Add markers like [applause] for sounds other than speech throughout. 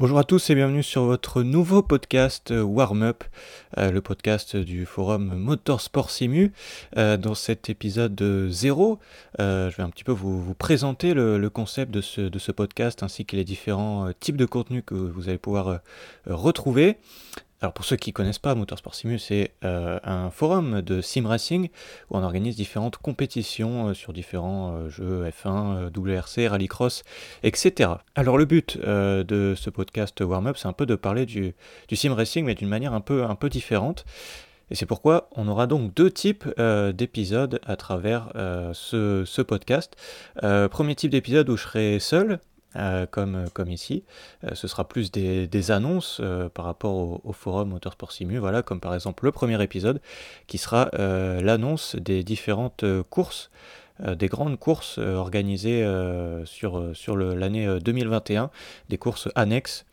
Bonjour à tous et bienvenue sur votre nouveau podcast euh, Warm Up, euh, le podcast du forum Motorsport Simu. Euh, dans cet épisode 0, je vais un petit peu vous, présenter le, concept de ce, de ce, podcast ainsi que les différents types de contenus que vous allez pouvoir retrouver. Alors pour ceux qui ne connaissent pas, Motorsport Simu, c'est euh, un forum de sim racing où on organise différentes compétitions euh, sur différents euh, jeux F1, WRC, rallycross, etc. Alors le but de ce podcast warm-up, c'est un peu de parler du, sim racing, mais d'une manière un peu, différente. Et c'est pourquoi on aura donc deux types d'épisodes à travers ce, podcast. premier type d'épisode où je serai seul, euh, comme, euh, comme ici. Euh, ce sera plus des, annonces par rapport au, forum Motorsport Simu, voilà, comme par exemple le premier épisode qui sera l'annonce des différentes courses. des grandes courses organisées sur, sur l'année 2021, des courses annexes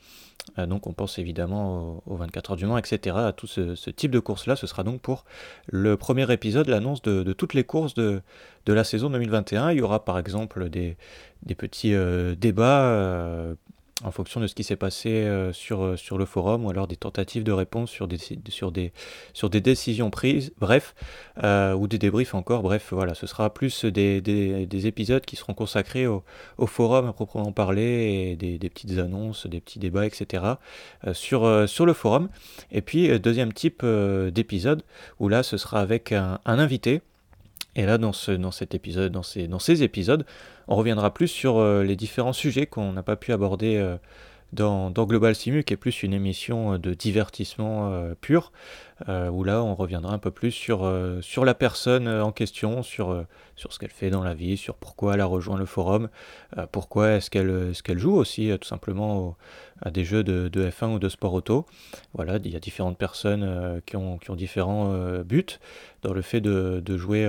donc on pense évidemment aux, 24 heures du Mans, etc. À tout ce, type de course-là. Ce sera donc pour le premier épisode, l'annonce de, toutes les courses de, la saison 2021. Il y aura par exemple des, petits euh, débats euh, en fonction de ce qui s'est passé euh, sur, euh, sur le forum ou alors des tentatives de réponse sur des, sur des, décisions prises, bref, euh, ou des débriefs encore, bref, voilà, ce sera plus des, des, épisodes qui seront consacrés au, forum à proprement parler et des, petites annonces, des petits débats, etc. sur, le forum. Et puis, deuxième type d'épisode où là, ce sera avec un invité. Et là, dans, ce, dans cet épisode, dans ces, ces épisodes, on reviendra plus sur euh, les différents sujets qu'on n'a pas pu aborder euh, dans, Global Simu, qui est plus une émission euh, de divertissement pur, où là on reviendra un peu plus sur, sur la personne en question, sur, sur ce qu'elle fait dans la vie, sur pourquoi elle a rejoint le forum, pourquoi est-ce qu'elle qu'elle joue aussi tout simplement à des jeux de, de, F1 ou de sport auto. Voilà, il y a différentes personnes qui, ont, qui ont différents buts dans le fait de, de jouer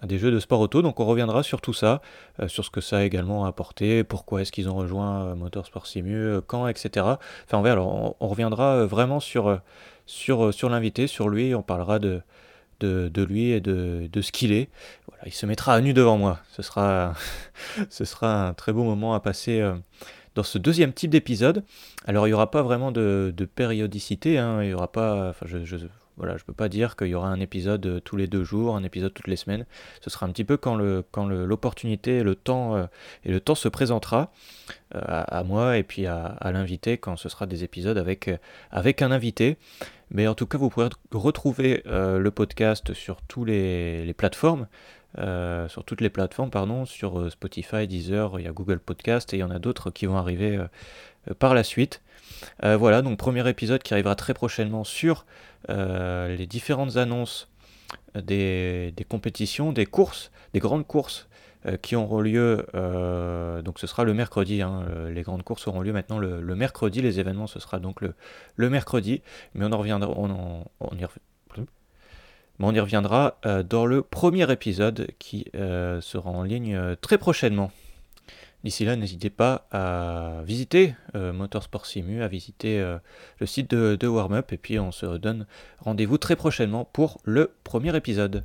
à des jeux de sport auto. Donc on reviendra sur tout ça, euh, sur ce que ça a également apporté, pourquoi est-ce qu'ils ont rejoint euh, Motorsport Simu, euh, quand, etc. Enfin on, alors, on, reviendra vraiment sur, sur, sur l'invité, sur lui, on parlera de, de, lui et de, de ce qu'il est. Voilà, il se mettra à nu devant moi. Ce sera, [laughs] ce sera un très beau moment à passer dans ce deuxième type d'épisode. Alors il n'y aura pas vraiment de, de périodicité, hein, il n'y aura pas, enfin je, voilà, je peux pas dire qu'il y aura un épisode euh, tous les deux jours, un épisode toutes les semaines. Ce sera un petit peu quand l'opportunité, le, temps euh, et le temps se présentera euh, à, moi et puis à, l'invité quand ce sera des épisodes avec un invité. Mais en tout cas, vous pourrez retrouver le podcast sur tous les, les plateformes. sur toutes les plateformes, pardon, sur Spotify, Deezer, il y a Google Podcast et il y en a d'autres qui vont arriver par la suite. voilà, donc premier épisode qui arrivera très prochainement sur euh, les différentes annonces des, compétitions, des courses, des grandes courses euh, qui auront lieu, euh, donc ce sera le mercredi, hein, les grandes courses auront lieu maintenant le, mercredi, les événements ce sera donc le, mercredi, mais on en reviendra, y, on y reviendra dans le premier épisode qui sera en ligne très prochainement. D'ici là, n'hésitez pas à visiter euh, Motorsport Simu, à visiter euh, le site de, de Warm Up, et puis on se donne rendez-vous très prochainement pour le premier épisode.